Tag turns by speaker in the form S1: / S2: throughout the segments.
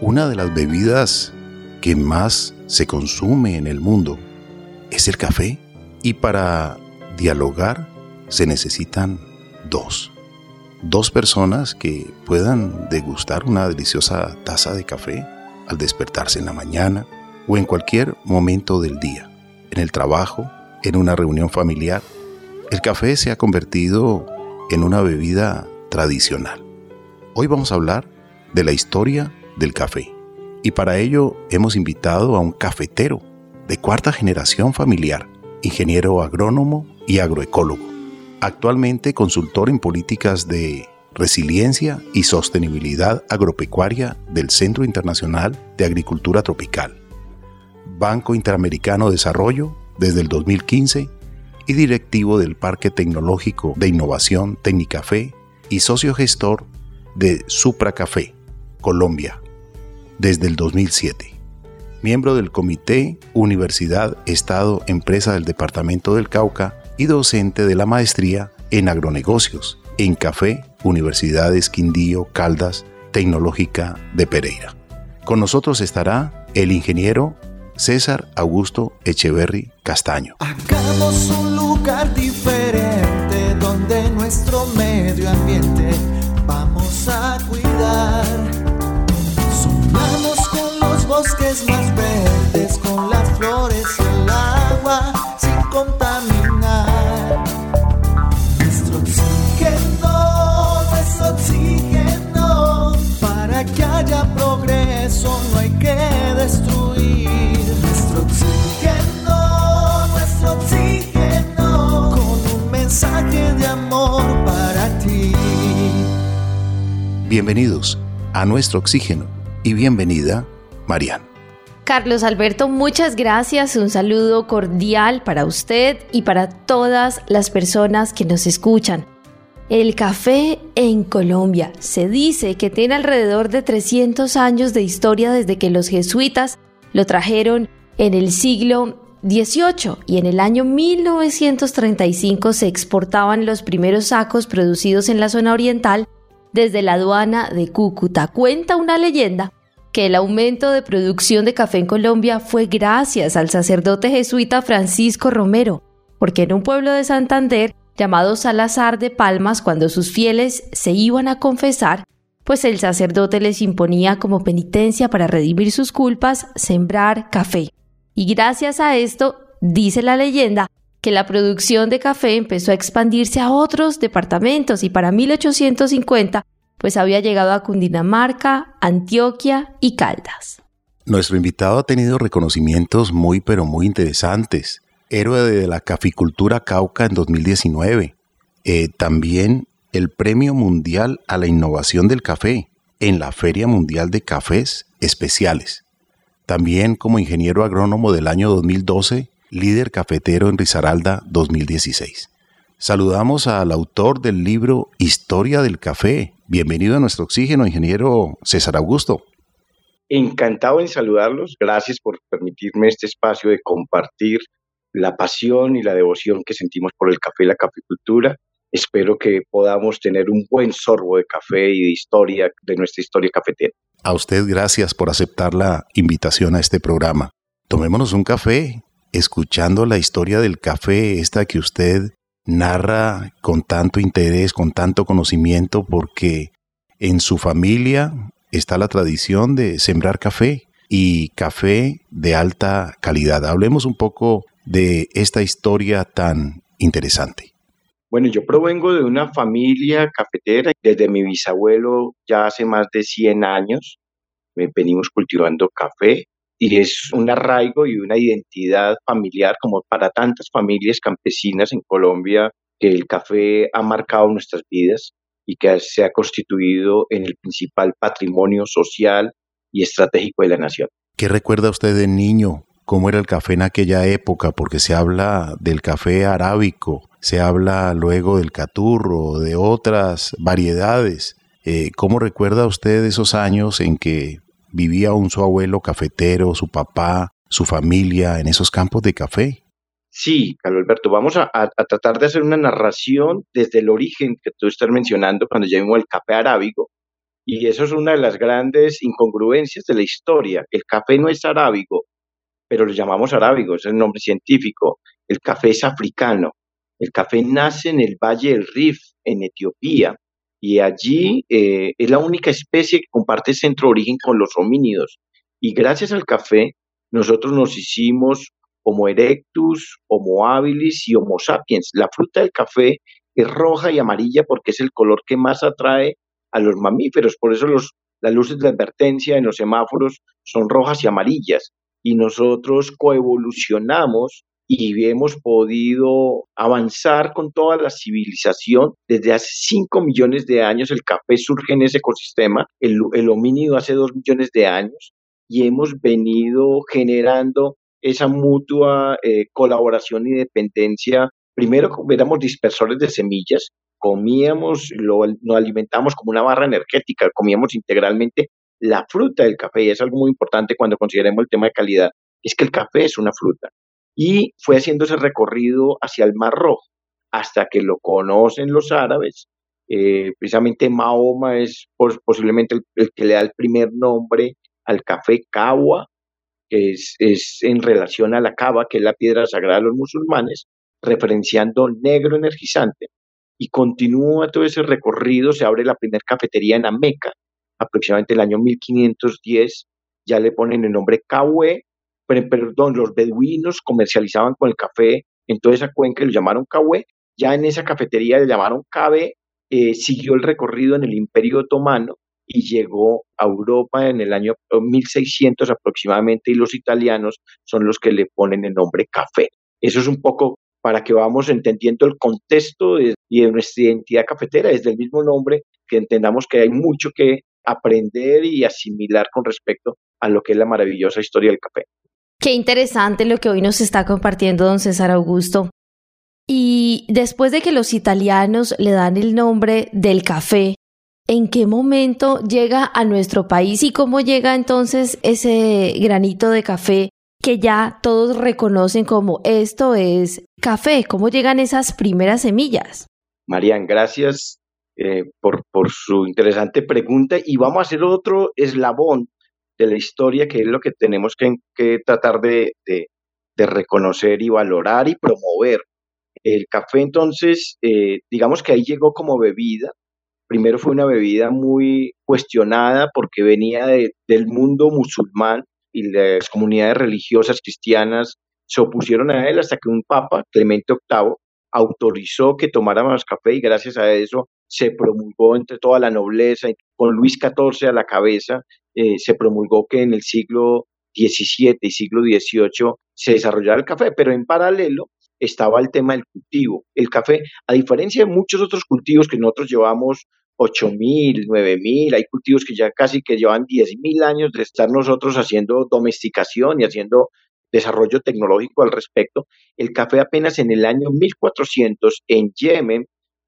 S1: Una de las bebidas que más se consume en el mundo es el café y para dialogar se necesitan dos. Dos personas que puedan degustar una deliciosa taza de café al despertarse en la mañana o en cualquier momento del día, en el trabajo, en una reunión familiar. El café se ha convertido en una bebida tradicional. Hoy vamos a hablar de la historia del café. Y para ello hemos invitado a un cafetero de cuarta generación familiar, ingeniero agrónomo y agroecólogo, actualmente consultor en políticas de resiliencia y sostenibilidad agropecuaria del Centro Internacional de Agricultura Tropical, Banco Interamericano de Desarrollo desde el 2015 y directivo del Parque Tecnológico de Innovación Tecnicafé y socio gestor de Supra Café, Colombia, desde el 2007. Miembro del Comité Universidad Estado Empresa del Departamento del Cauca y docente de la maestría en agronegocios en Café Universidades Quindío Caldas Tecnológica de Pereira. Con nosotros estará el ingeniero César Augusto Echeverry Castaño.
S2: Un lugar diferente donde nuestro medio ambiente vamos a cuidar. Bosques más verdes, con las flores y el agua, sin contaminar. Nuestro oxígeno, nuestro oxígeno, para que haya progreso no hay que destruir. Nuestro oxígeno, nuestro oxígeno, con un mensaje de amor para ti.
S1: Bienvenidos a nuestro oxígeno y bienvenida, Marian.
S3: Carlos Alberto, muchas gracias. Un saludo cordial para usted y para todas las personas que nos escuchan. El café en Colombia se dice que tiene alrededor de 300 años de historia desde que los jesuitas lo trajeron en el siglo XVIII y en el año 1935 se exportaban los primeros sacos producidos en la zona oriental desde la aduana de Cúcuta. Cuenta una leyenda que el aumento de producción de café en Colombia fue gracias al sacerdote jesuita Francisco Romero, porque en un pueblo de Santander llamado Salazar de Palmas, cuando sus fieles se iban a confesar, pues el sacerdote les imponía como penitencia para redimir sus culpas sembrar café. Y gracias a esto, dice la leyenda, que la producción de café empezó a expandirse a otros departamentos y para 1850 pues había llegado a Cundinamarca, Antioquia y Caldas.
S1: Nuestro invitado ha tenido reconocimientos muy pero muy interesantes. Héroe de la caficultura Cauca en 2019. Eh, también el Premio Mundial a la Innovación del Café en la Feria Mundial de Cafés Especiales. También como ingeniero agrónomo del año 2012, líder cafetero en Risaralda 2016. Saludamos al autor del libro Historia del Café. Bienvenido a nuestro oxígeno, ingeniero César Augusto.
S4: Encantado en saludarlos. Gracias por permitirme este espacio de compartir la pasión y la devoción que sentimos por el café y la caficultura. Espero que podamos tener un buen sorbo de café y de historia, de nuestra historia cafetera.
S1: A usted gracias por aceptar la invitación a este programa. Tomémonos un café, escuchando la historia del café, esta que usted narra con tanto interés, con tanto conocimiento, porque en su familia está la tradición de sembrar café y café de alta calidad. Hablemos un poco de esta historia tan interesante.
S4: Bueno, yo provengo de una familia cafetera. Desde mi bisabuelo ya hace más de 100 años venimos cultivando café y es un arraigo y una identidad familiar como para tantas familias campesinas en Colombia que el café ha marcado nuestras vidas y que se ha constituido en el principal patrimonio social y estratégico de la nación.
S1: ¿Qué recuerda usted de niño? ¿Cómo era el café en aquella época? Porque se habla del café arábico, se habla luego del caturro, de otras variedades. Eh, ¿Cómo recuerda usted esos años en que vivía un su abuelo cafetero, su papá, su familia en esos campos de café.
S4: Sí, Carlos Alberto, vamos a, tratar de hacer una narración desde el origen que tú estás mencionando cuando llamamos el café arábigo, Y eso es una de las grandes incongruencias de la historia. El café no es arábigo, pero lo llamamos arábigo, es el nombre científico. El café es africano. El café nace en el Valle del Rif, en Etiopía, y allí eh, es la única especie que comparte centro origen con los homínidos. Y gracias al café, nosotros nos hicimos Homo erectus, Homo habilis y Homo sapiens. La fruta del café es roja y amarilla porque es el color que más atrae a los mamíferos. Por eso los, las luces de advertencia en los semáforos son rojas y amarillas. Y nosotros coevolucionamos y hemos podido avanzar con toda la civilización. Desde hace 5 millones de años el café surge en ese ecosistema, el, el homínido hace 2 millones de años y hemos venido generando esa mutua eh, colaboración y dependencia. Primero éramos dispersores de semillas, comíamos, lo, nos alimentamos como una barra energética, comíamos integralmente la fruta del café y es algo muy importante cuando consideremos el tema de calidad, es que el café es una fruta. Y fue haciendo ese recorrido hacia el Mar Rojo hasta que lo conocen los árabes. Eh, precisamente Mahoma es posiblemente el, que le da el primer nombre al café kawa, que es, en relación a la cava, que es la piedra sagrada de los musulmanes, referenciando negro energizante. Y continúa todo ese recorrido, se abre la primera cafetería en Ameca, aproximadamente el año 1510, ya le ponen el nombre Kawe, perdón, los beduinos comercializaban con el café en toda esa cuenca y lo llamaron Kawe, ya en esa cafetería le llamaron Cabe, eh, siguió el recorrido en el Imperio Otomano y llegó a Europa en el año 1600 aproximadamente y los italianos son los que le ponen el nombre café. Eso es un poco para que vamos entendiendo el contexto de, y de nuestra identidad cafetera, desde el mismo nombre, que entendamos que hay mucho que aprender y asimilar con respecto a lo que es la maravillosa historia del café.
S3: Qué interesante lo que hoy nos está compartiendo don César Augusto. Y después de que los italianos le dan el nombre del café, ¿en qué momento llega a nuestro país y cómo llega entonces ese granito de café que ya todos reconocen como esto es café? ¿Cómo llegan esas primeras semillas?
S4: Marian, gracias eh, por, por su interesante pregunta y vamos a hacer otro eslabón de la historia que es lo que tenemos que, tratar de, reconocer y valorar y promover. El café entonces, eh, digamos que ahí llegó como bebida, primero fue una bebida muy cuestionada porque venía del mundo musulmán y las comunidades religiosas cristianas se opusieron a él hasta que un papa, Clemente VIII, autorizó que tomáramos café y gracias a eso se promulgó entre toda la nobleza, con Luis XIV a la cabeza, eh, se promulgó que en el siglo XVII y siglo XVIII se desarrollara el café, pero en paralelo estaba el tema del cultivo. El café, a diferencia de muchos otros cultivos que nosotros llevamos 8.000, 9.000, hay cultivos que ya casi que llevan 10.000 años de estar nosotros haciendo domesticación y haciendo desarrollo tecnológico al respecto. El café apenas en el año 1400 en Yemen,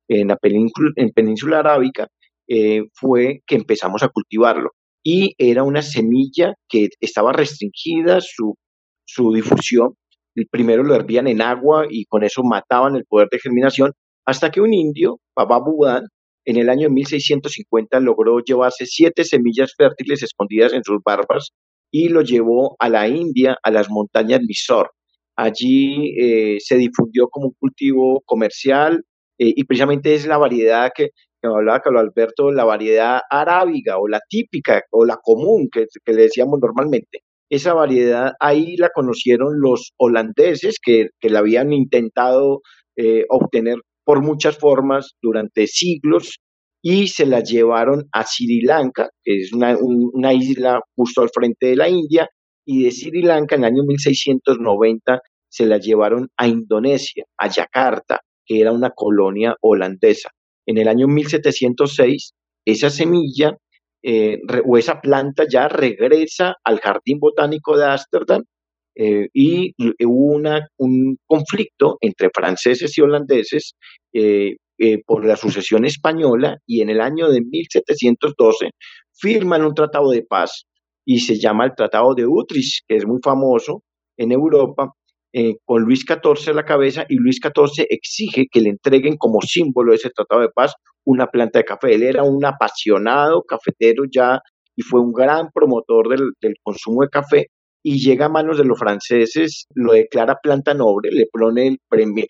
S4: en la península, en península arábica, eh, fue que empezamos a cultivarlo. Y era una semilla que estaba restringida su, su difusión primero lo hervían en agua y con eso mataban el poder de germinación, hasta que un indio, Baba Budan, en el año 1650 logró llevarse siete semillas fértiles escondidas en sus barbas y lo llevó a la India, a las montañas Mysore. Allí eh, se difundió como un cultivo comercial eh, y precisamente es la variedad que, que hablaba Carlos Alberto, la variedad arábiga o la típica o la común que, que le decíamos normalmente. Esa variedad ahí la conocieron los holandeses que, la habían intentado eh, obtener por muchas formas durante siglos y se la llevaron a Sri Lanka, que es una, una isla justo al frente de la India, y de Sri Lanka en el año 1690 se la llevaron a Indonesia, a Yakarta, que era una colonia holandesa. En el año 1706, esa semilla eh, o esa planta ya regresa al Jardín Botánico de Ámsterdam eh, y hubo una, un conflicto entre franceses y holandeses eh, por la sucesión española y en el año de 1712 firman un tratado de paz y se llama el Tratado de Utrecht, que es muy famoso en Europa, con Luis XIV a la cabeza y Luis XIV exige que le entreguen como símbolo de ese tratado de paz una planta de café. Él era un apasionado cafetero ya y fue un gran promotor del, consumo de café y llega a manos de los franceses, lo declara planta noble, le pone el,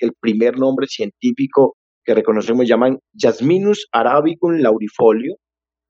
S4: el primer nombre científico que reconocemos, llaman Jasminus arabicum laurifolio,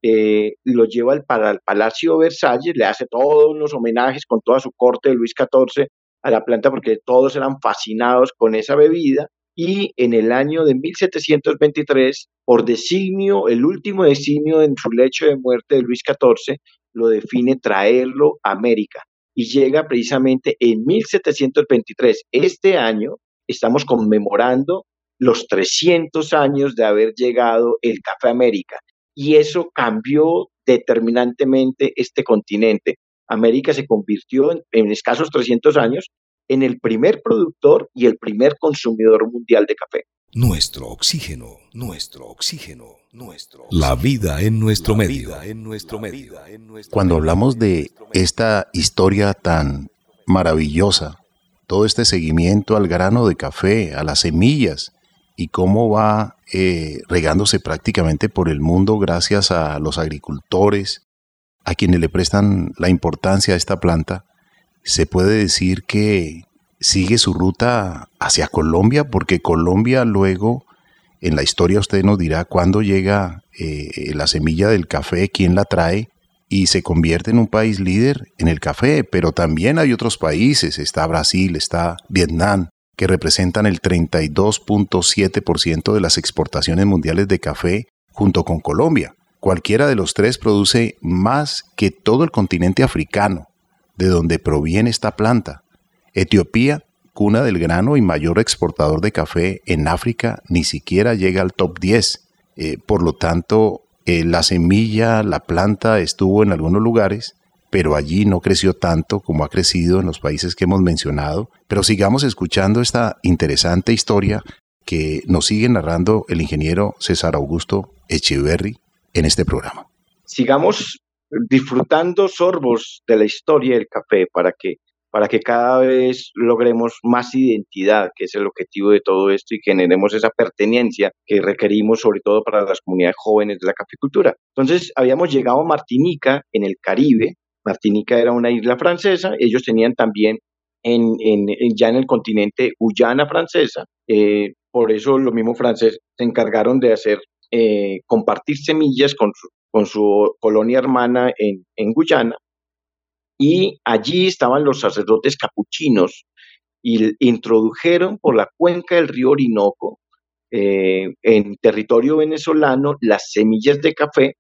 S4: eh, lo lleva al, para el Palacio Versalles, le hace todos los homenajes con toda su corte de Luis XIV a la planta porque todos eran fascinados con esa bebida y en el año de 1723, por designio, el último designio en su lecho de muerte de Luis XIV, lo define traerlo a América y llega precisamente en 1723. Este año estamos conmemorando los 300 años de haber llegado el Café América y eso cambió determinantemente este continente. América se convirtió en, en escasos 300 años en el primer productor y el primer consumidor mundial de café.
S5: Nuestro oxígeno, nuestro oxígeno, nuestro La vida en nuestro medio, en nuestro medio.
S1: Cuando hablamos de esta historia tan maravillosa, todo este seguimiento al grano de café, a las semillas y cómo va eh, regándose prácticamente por el mundo gracias a los agricultores, a quienes le prestan la importancia a esta planta, se puede decir que sigue su ruta hacia Colombia, porque Colombia luego, en la historia usted nos dirá cuándo llega eh, la semilla del café, quién la trae, y se convierte en un país líder en el café, pero también hay otros países, está Brasil, está Vietnam, que representan el 32.7% de las exportaciones mundiales de café junto con Colombia. Cualquiera de los tres produce más que todo el continente africano de donde proviene esta planta. Etiopía, cuna del grano y mayor exportador de café en África, ni siquiera llega al top 10. Eh, por lo tanto, eh, la semilla, la planta estuvo en algunos lugares, pero allí no creció tanto como ha crecido en los países que hemos mencionado. Pero sigamos escuchando esta interesante historia que nos sigue narrando el ingeniero César Augusto Echeverry en este programa.
S4: Sigamos disfrutando sorbos de la historia del café para que, para que cada vez logremos más identidad, que es el objetivo de todo esto, y generemos esa pertenencia que requerimos sobre todo para las comunidades jóvenes de la caficultura. Entonces, habíamos llegado a Martinica, en el Caribe. Martinica era una isla francesa, ellos tenían también en, en, ya en el continente Guyana francesa, eh, por eso los mismos franceses se encargaron de hacer eh, compartir semillas con, su, con su colonia hermana en, en Guyana, y allí estaban los sacerdotes capuchinos y introdujeron por la cuenca del río Orinoco, eh, en territorio venezolano, las semillas de café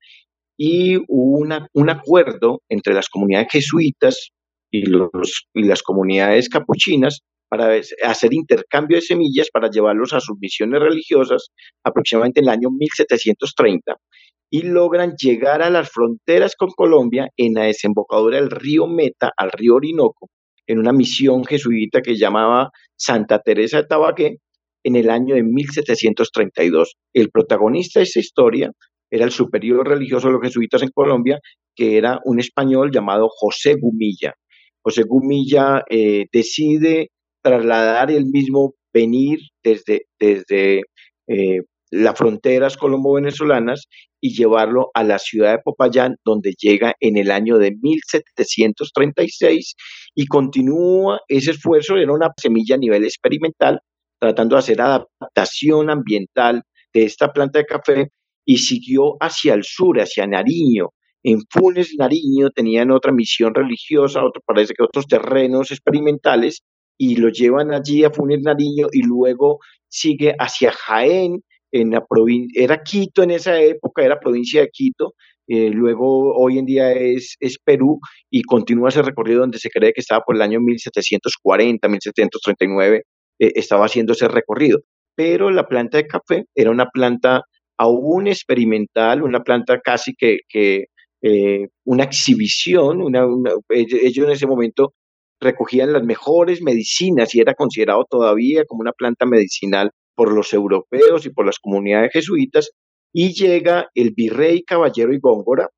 S4: y hubo una, un acuerdo entre las comunidades jesuitas y, los, y las comunidades capuchinas para hacer intercambio de semillas para llevarlos a sus misiones religiosas aproximadamente en el año 1730 y logran llegar a las fronteras con Colombia en la desembocadura del río Meta, al río Orinoco, en una misión jesuita que llamaba Santa Teresa de Tabaqué en el año de 1732. El protagonista de esa historia era el superior religioso de los jesuitas en Colombia, que era un español llamado José Gumilla. José Gumilla eh, decide trasladar el mismo venir desde, desde eh, las fronteras colombo-venezolanas y llevarlo a la ciudad de Popayán, donde llega en el año de 1736 y continúa ese esfuerzo, era una semilla a nivel experimental, tratando de hacer adaptación ambiental de esta planta de café y siguió hacia el sur, hacia Nariño. En Funes, Nariño, tenían otra misión religiosa, otro, parece que otros terrenos experimentales, y lo llevan allí a Funes, Nariño, y luego sigue hacia Jaén, en la provincia, era Quito en esa época, era provincia de Quito, eh, luego hoy en día es, es Perú y continúa ese recorrido donde se cree que estaba por el año 1740, 1739, eh, estaba haciendo ese recorrido. Pero la planta de café era una planta aún experimental, una planta casi que, que eh, una exhibición, ellos en ese momento recogían las mejores medicinas y era considerado todavía como una planta medicinal por los europeos y por las comunidades jesuitas, y llega el virrey Caballero y Góngora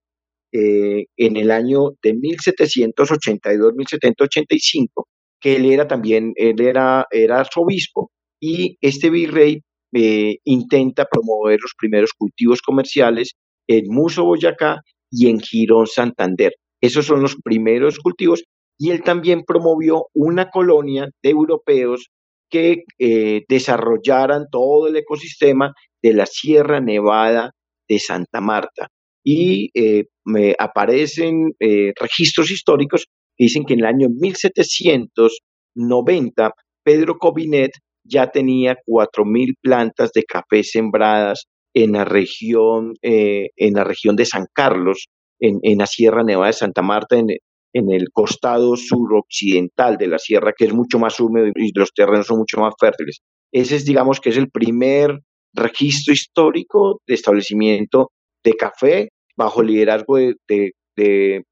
S4: eh, en el año de 1782-1785, que él era también, él era, era arzobispo, y este virrey eh, intenta promover los primeros cultivos comerciales en Muso, Boyacá y en Girón, Santander. Esos son los primeros cultivos y él también promovió una colonia de europeos que eh, desarrollaran todo el ecosistema de la Sierra Nevada de Santa Marta. Y eh, me aparecen eh, registros históricos que dicen que en el año 1790 Pedro Cobinet ya tenía 4.000 plantas de café sembradas en la región, en la región de San Carlos, en, en, la Sierra Nevada de Santa Marta, en, en el costado suroccidental de la sierra, que es mucho más húmedo y los terrenos son mucho más fértiles. Ese es, digamos, que es el primer registro histórico de establecimiento de café bajo liderazgo de,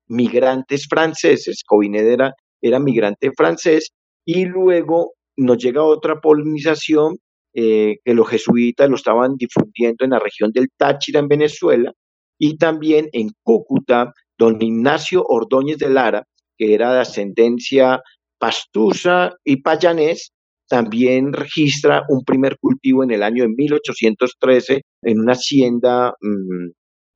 S4: migrantes franceses. Covinet era, era, migrante francés y luego nos llega otra polinización eh, que los jesuitas lo estaban difundiendo en la región del Táchira en Venezuela y también en Cúcuta don Ignacio Ordóñez de Lara, que era de ascendencia pastusa y payanés, también registra un primer cultivo en el año de 1813 en una hacienda mm,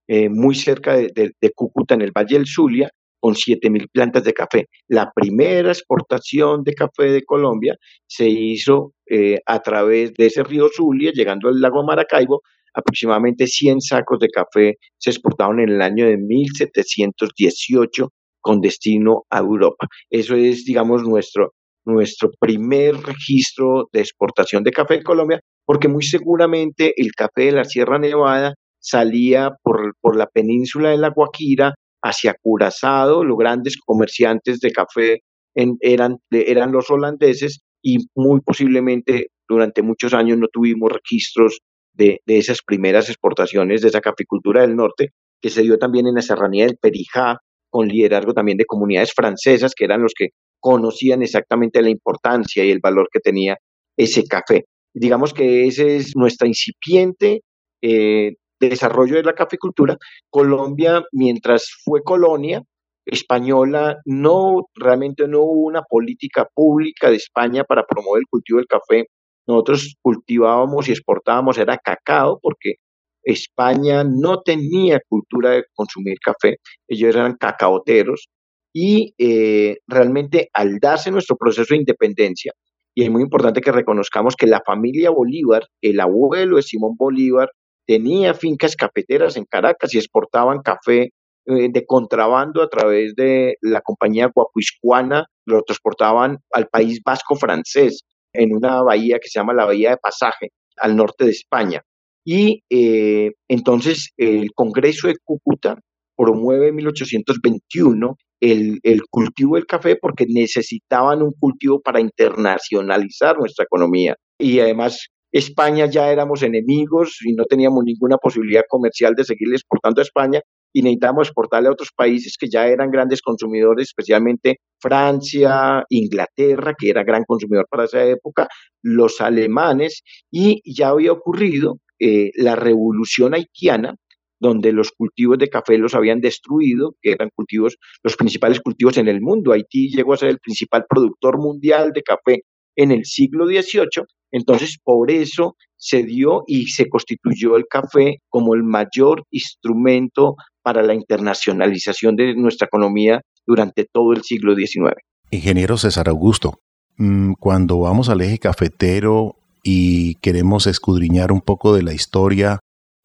S4: eh, muy cerca de, Cúcuta, en el Valle del Zulia, con 7.000 plantas de café. La primera exportación de café de Colombia se hizo eh, a través de ese río Zulia, llegando al lago Maracaibo, aproximadamente 100 sacos de café se exportaron en el año de 1718 con destino a Europa. Eso es, digamos, nuestro, nuestro primer registro de exportación de café en Colombia, porque muy seguramente el café de la Sierra Nevada salía por, por la península de la Guajira hacia Curazao, los grandes comerciantes de café eran, eran los holandeses y muy posiblemente durante muchos años no tuvimos registros de, esas primeras exportaciones de esa caficultura del norte, que se dio también en la serranía del Perijá, con liderazgo también de comunidades francesas, que eran los que conocían exactamente la importancia y el valor que tenía ese café. Digamos que ese es nuestra incipiente eh, desarrollo de la caficultura. Colombia, mientras fue colonia española, no realmente no hubo una política pública de España para promover el cultivo del café nosotros cultivábamos y exportábamos era cacao porque España no tenía cultura de consumir café, ellos eran cacaoteros y eh, realmente al darse nuestro proceso de independencia, y es muy importante que reconozcamos que la familia Bolívar, el abuelo de Simón Bolívar, tenía fincas cafeteras en Caracas y exportaban café eh, de contrabando a través de la compañía guapuiscuana, lo transportaban al país vasco francés en una bahía que se llama la Bahía de Pasaje, al norte de España. Y eh, entonces el Congreso de Cúcuta promueve en 1821 el, el, cultivo del café porque necesitaban un cultivo para internacionalizar nuestra economía. Y además España ya éramos enemigos y no teníamos ninguna posibilidad comercial de seguir exportando a España y necesitábamos exportarle a otros países que ya eran grandes consumidores, especialmente Francia, Inglaterra, que era gran consumidor para esa época, los alemanes, y ya había ocurrido eh, la revolución haitiana, donde los cultivos de café los habían destruido, que eran cultivos, los principales cultivos en el mundo. Haití llegó a ser el principal productor mundial de café en el siglo XVIII, entonces por eso se dio y se constituyó el café como el mayor instrumento para la internacionalización de nuestra economía durante todo el siglo XIX.
S1: Ingeniero César Augusto, mm, cuando vamos al eje cafetero y queremos escudriñar un poco de la historia,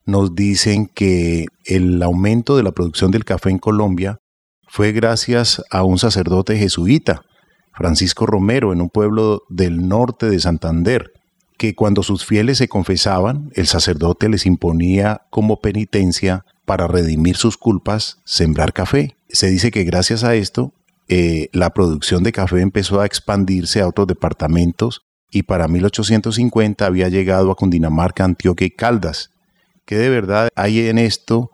S1: nos dicen que el aumento de la producción del café en Colombia fue gracias a un sacerdote jesuita, Francisco Romero, en un pueblo del norte de Santander, que cuando sus fieles se confesaban, el sacerdote les imponía como penitencia para redimir sus culpas, sembrar café. Se dice que gracias a esto, eh, la producción de café empezó a expandirse a otros departamentos y para 1850 había llegado a Cundinamarca, Antioquia y Caldas. ¿Qué de verdad hay en esto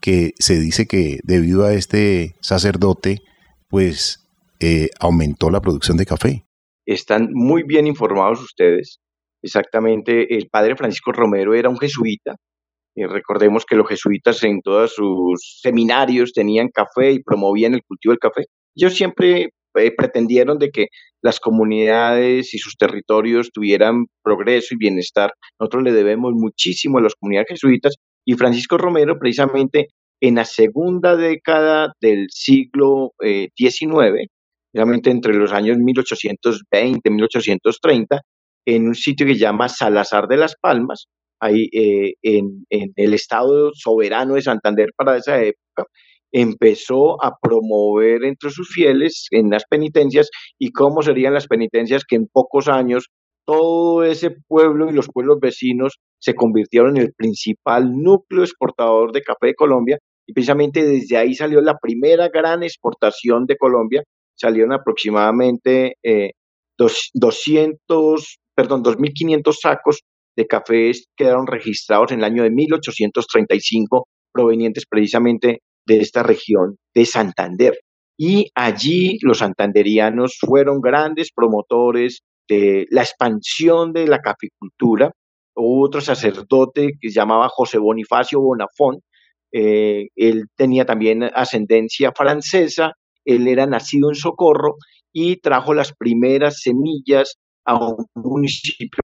S1: que se dice que debido a este sacerdote, pues eh, aumentó la producción de café?
S4: Están muy bien informados ustedes. Exactamente, el padre Francisco Romero era un jesuita recordemos que los jesuitas en todos sus seminarios tenían café y promovían el cultivo del café. Ellos siempre eh, pretendieron de que las comunidades y sus territorios tuvieran progreso y bienestar. Nosotros le debemos muchísimo a las comunidades jesuitas y Francisco Romero precisamente en la segunda década del siglo XIX, eh, realmente entre los años 1820 y 1830, en un sitio que se llama Salazar de las Palmas, ahí eh, en, el estado soberano de Santander para esa época, empezó a promover entre sus fieles en las penitencias y cómo serían las penitencias que en pocos años todo ese pueblo y los pueblos vecinos se convirtieron en el principal núcleo exportador de café de Colombia y precisamente desde ahí salió la primera gran exportación de Colombia. Salieron aproximadamente eh, 200, perdón, 2.500 sacos de cafés quedaron registrados en el año de 1835, provenientes precisamente de esta región de Santander. Y allí los santanderianos fueron grandes promotores de la expansión de la caficultura. Hubo otro sacerdote que se llamaba José Bonifacio Bonafón. Eh, él tenía también ascendencia francesa. Él era nacido en Socorro y trajo las primeras semillas a un municipio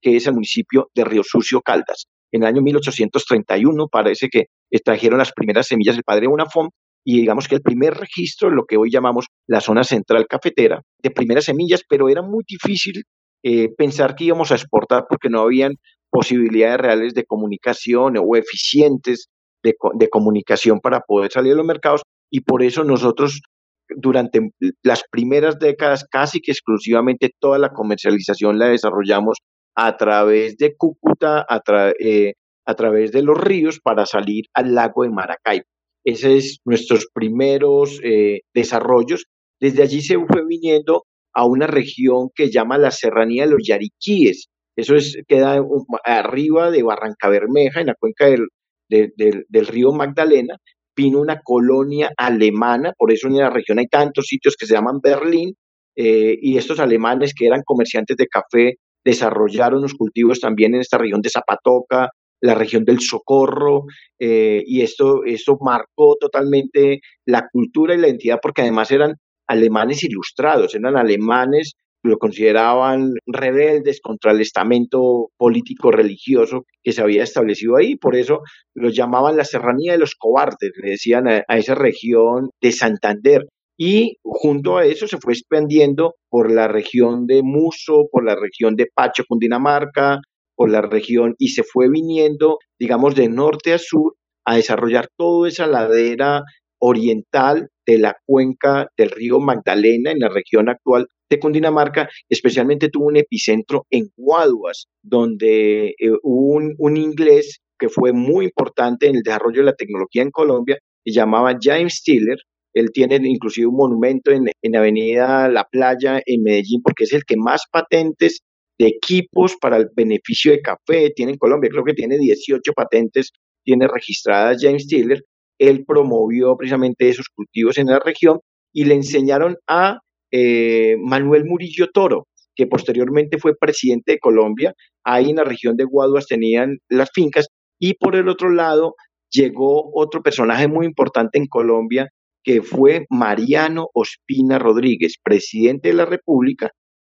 S4: que es el municipio de Río Sucio Caldas. En el año 1831 parece que trajeron las primeras semillas del padre Bonafón y digamos que el primer registro, lo que hoy llamamos la zona central cafetera, de primeras semillas, pero era muy difícil eh, pensar que íbamos a exportar porque no habían posibilidades reales de comunicación o eficientes de, de comunicación para poder salir a los mercados y por eso nosotros durante las primeras décadas casi que exclusivamente toda la comercialización la desarrollamos a través de Cúcuta, a, eh, a través de los ríos para salir al lago de Maracaibo. Ese es nuestros primeros eh, desarrollos. Desde allí se fue viniendo a una región que llama la Serranía de los Yariquíes. Eso es, queda arriba de Barranca Bermeja, en la cuenca del, del río Magdalena. Vino una colonia alemana, por eso en la región hay tantos sitios que se llaman Berlín, eh, y estos alemanes que eran comerciantes de café desarrollaron los cultivos también en esta región de Zapatoca, la región del Socorro, eh, y esto, esto marcó totalmente la cultura y la identidad porque además eran alemanes ilustrados, eran alemanes lo consideraban rebeldes contra el estamento político religioso que se había establecido ahí, por eso los llamaban la serranía de los cobardes, le decían a, esa región de Santander. Y junto a eso se fue expandiendo por la región de Muso, por la región de Pacho, Cundinamarca, por la región y se fue viniendo, digamos, de norte a sur a desarrollar toda esa ladera oriental de la cuenca del río Magdalena en la región actual de Cundinamarca, especialmente tuvo un epicentro en Guaduas, donde eh, un, un, inglés que fue muy importante en el desarrollo de la tecnología en Colombia, se llamaba James Stiller, él tiene inclusive un monumento en, en Avenida La Playa en Medellín porque es el que más patentes de equipos para el beneficio de café tiene en Colombia. Creo que tiene 18 patentes, tiene registradas James Tiller. Él promovió precisamente esos cultivos en la región y le enseñaron a eh, Manuel Murillo Toro, que posteriormente fue presidente de Colombia. Ahí en la región de Guaduas tenían las fincas y por el otro lado llegó otro personaje muy importante en Colombia que fue Mariano Ospina Rodríguez, presidente de la República,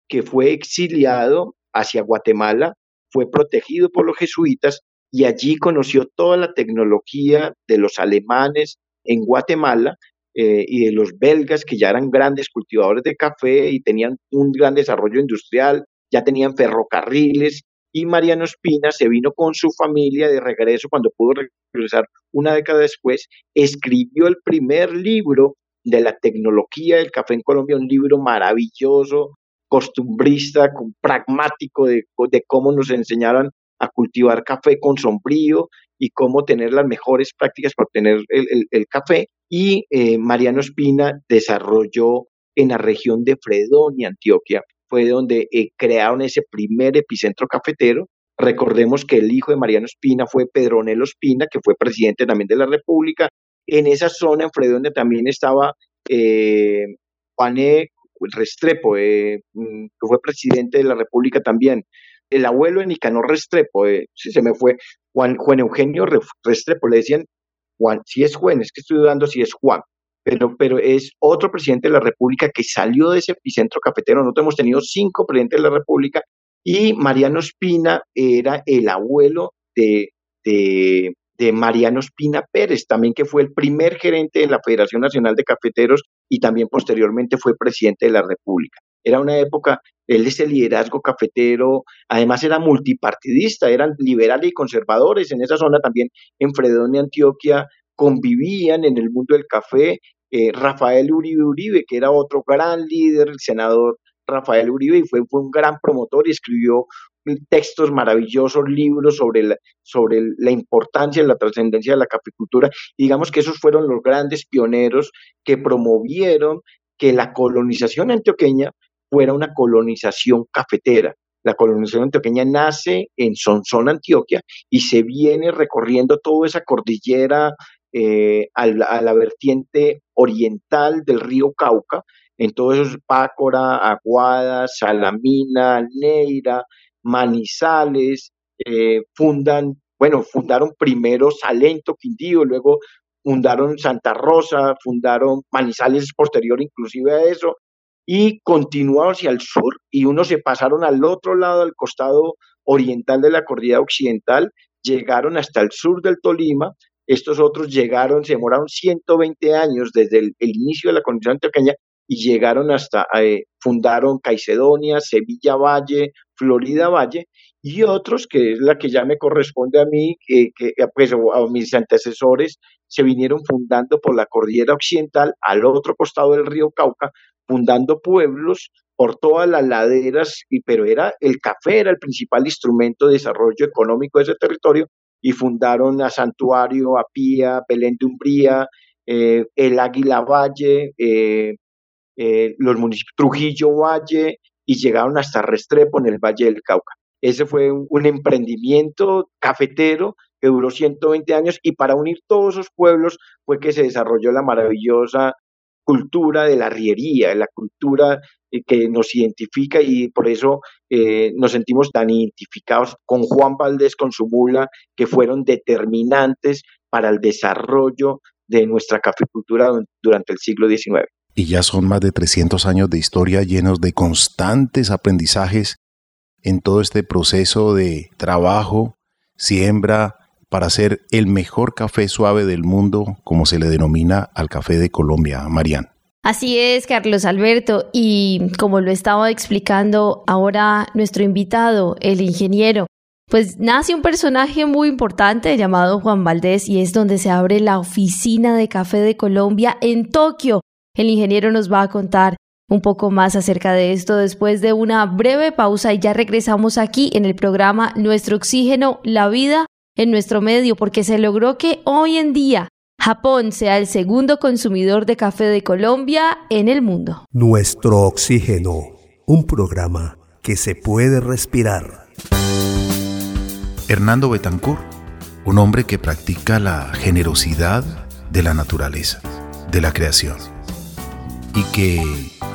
S4: que fue exiliado hacia Guatemala, fue protegido por los jesuitas y allí conoció toda la tecnología de los alemanes en Guatemala eh, y de los belgas que ya eran grandes cultivadores de café y tenían un gran desarrollo industrial, ya tenían ferrocarriles y Mariano Espina se vino con su familia de regreso cuando pudo regresar una década después, escribió el primer libro de la tecnología del café en Colombia, un libro maravilloso, costumbrista, pragmático de, de cómo nos enseñaron a cultivar café con sombrío y cómo tener las mejores prácticas para obtener el, café. Y eh, Mariano Espina desarrolló en la región de Fredonia, Antioquia, fue donde eh, crearon ese primer epicentro cafetero. Recordemos que el hijo de Mariano Espina fue Pedronelo Espina, que fue presidente también de la República. En esa zona, en Fredonia, también estaba eh, Juan e. Restrepo, eh, mm, que fue presidente de la República también. El abuelo de Nicanor Restrepo, eh, se me fue, Juan, Juan Eugenio Restrepo, le decían Juan, si es Juan, es que estoy dudando si es Juan. pero, pero es otro presidente de la República que salió de ese epicentro cafetero. Nosotros hemos tenido cinco presidentes de la República y Mariano Espina era el abuelo de, de, de Mariano Espina Pérez, también que fue el primer gerente de la Federación Nacional de Cafeteros y también posteriormente fue presidente de la República. Era una época, él ese liderazgo cafetero, además era multipartidista, eran liberales y conservadores en esa zona también, en Fredonia, Antioquia, convivían en el mundo del café. Eh, Rafael Uribe Uribe, que era otro gran líder, el senador Rafael Uribe, y fue, fue un gran promotor y escribió textos maravillosos, libros sobre la, sobre la importancia y la trascendencia de la caficultura. digamos que esos fueron los grandes pioneros que promovieron que la colonización antioqueña fuera una colonización cafetera. La colonización antioqueña nace en Sonsón, Antioquia, y se viene recorriendo toda esa cordillera eh, a, la, vertiente oriental del río Cauca, en todos esos Pácora, Aguada, Salamina, Neira, Manizales, eh, fundan, bueno, fundaron primero Salento, Quindío, luego fundaron Santa Rosa, fundaron Manizales posterior inclusive a eso, y continuaron hacia el sur y unos se pasaron al otro lado, al costado oriental de la cordillera occidental, llegaron hasta el sur del Tolima, estos otros llegaron, se demoraron 120 años desde el, inicio de la condición antioqueña y llegaron hasta, eh, fundaron Caicedonia, Sevilla Valle, Florida Valle, y otros, que es la que ya me corresponde a mí, que, pues, a mis antecesores, se vinieron fundando por la cordillera occidental, al otro costado del río Cauca, fundando pueblos por todas las laderas, y, pero era el café era el principal instrumento de desarrollo económico de ese territorio, y fundaron a Santuario, a Pía, Belén de Umbría, eh, el Águila Valle, eh, eh, los municipios Trujillo Valle y llegaron hasta Restrepo en el Valle del Cauca. Ese fue un, emprendimiento cafetero que duró 120 años y para unir todos esos pueblos fue que se desarrolló la maravillosa cultura de la riería, la cultura eh, que nos identifica y por eso eh, nos sentimos tan identificados con Juan Valdés, con su mula, que fueron determinantes para el desarrollo de nuestra caficultura durante el siglo XIX
S1: y ya son más de 300 años de historia llenos de constantes aprendizajes en todo este proceso de trabajo, siembra, para hacer el mejor café suave del mundo, como se le denomina al café de Colombia, Marian.
S3: Así es, Carlos Alberto, y como lo estaba explicando ahora nuestro invitado, el ingeniero, pues nace un personaje muy importante llamado Juan Valdés y es donde se abre la oficina de café de Colombia en Tokio, el ingeniero nos va a contar un poco más acerca de esto después de una breve pausa y ya regresamos aquí en el programa Nuestro Oxígeno, la vida en nuestro medio, porque se logró que hoy en día Japón sea el segundo consumidor de café de Colombia en el mundo.
S5: Nuestro Oxígeno, un programa que se puede respirar.
S1: Hernando Betancourt, un hombre que practica la generosidad de la naturaleza, de la creación y que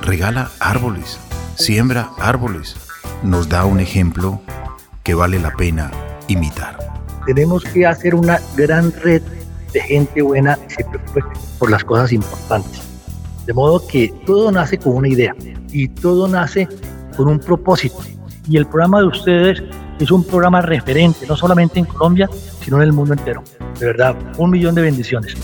S1: regala árboles, siembra árboles, nos da un ejemplo que vale la pena imitar.
S6: Tenemos que hacer una gran red de gente buena que se preocupe por las cosas importantes. De modo que todo nace con una idea y todo nace con un propósito. Y el programa de ustedes es un programa referente, no solamente en Colombia, sino en el mundo entero. De verdad, un millón de bendiciones.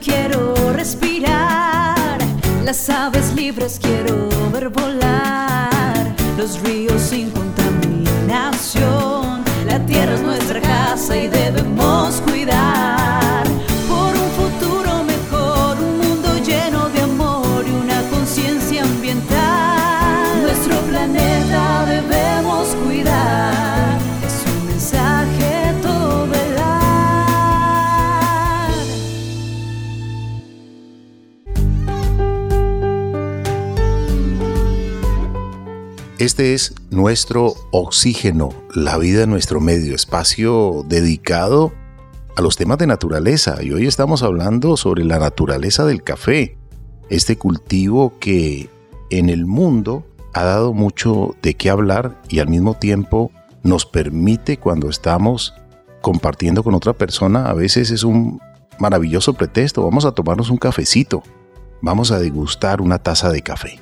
S2: quiero respirar, las aves libres quiero ver volar, los ríos sin contaminación, la tierra es nuestra casa y debemos cuidar.
S1: Este es nuestro oxígeno, la vida en nuestro medio, espacio dedicado a los temas de naturaleza. Y hoy estamos hablando sobre la naturaleza del café, este cultivo que en el mundo ha dado mucho de qué hablar y al mismo tiempo nos permite cuando estamos compartiendo con otra persona, a veces es un maravilloso pretexto, vamos a tomarnos un cafecito, vamos a degustar una taza de café.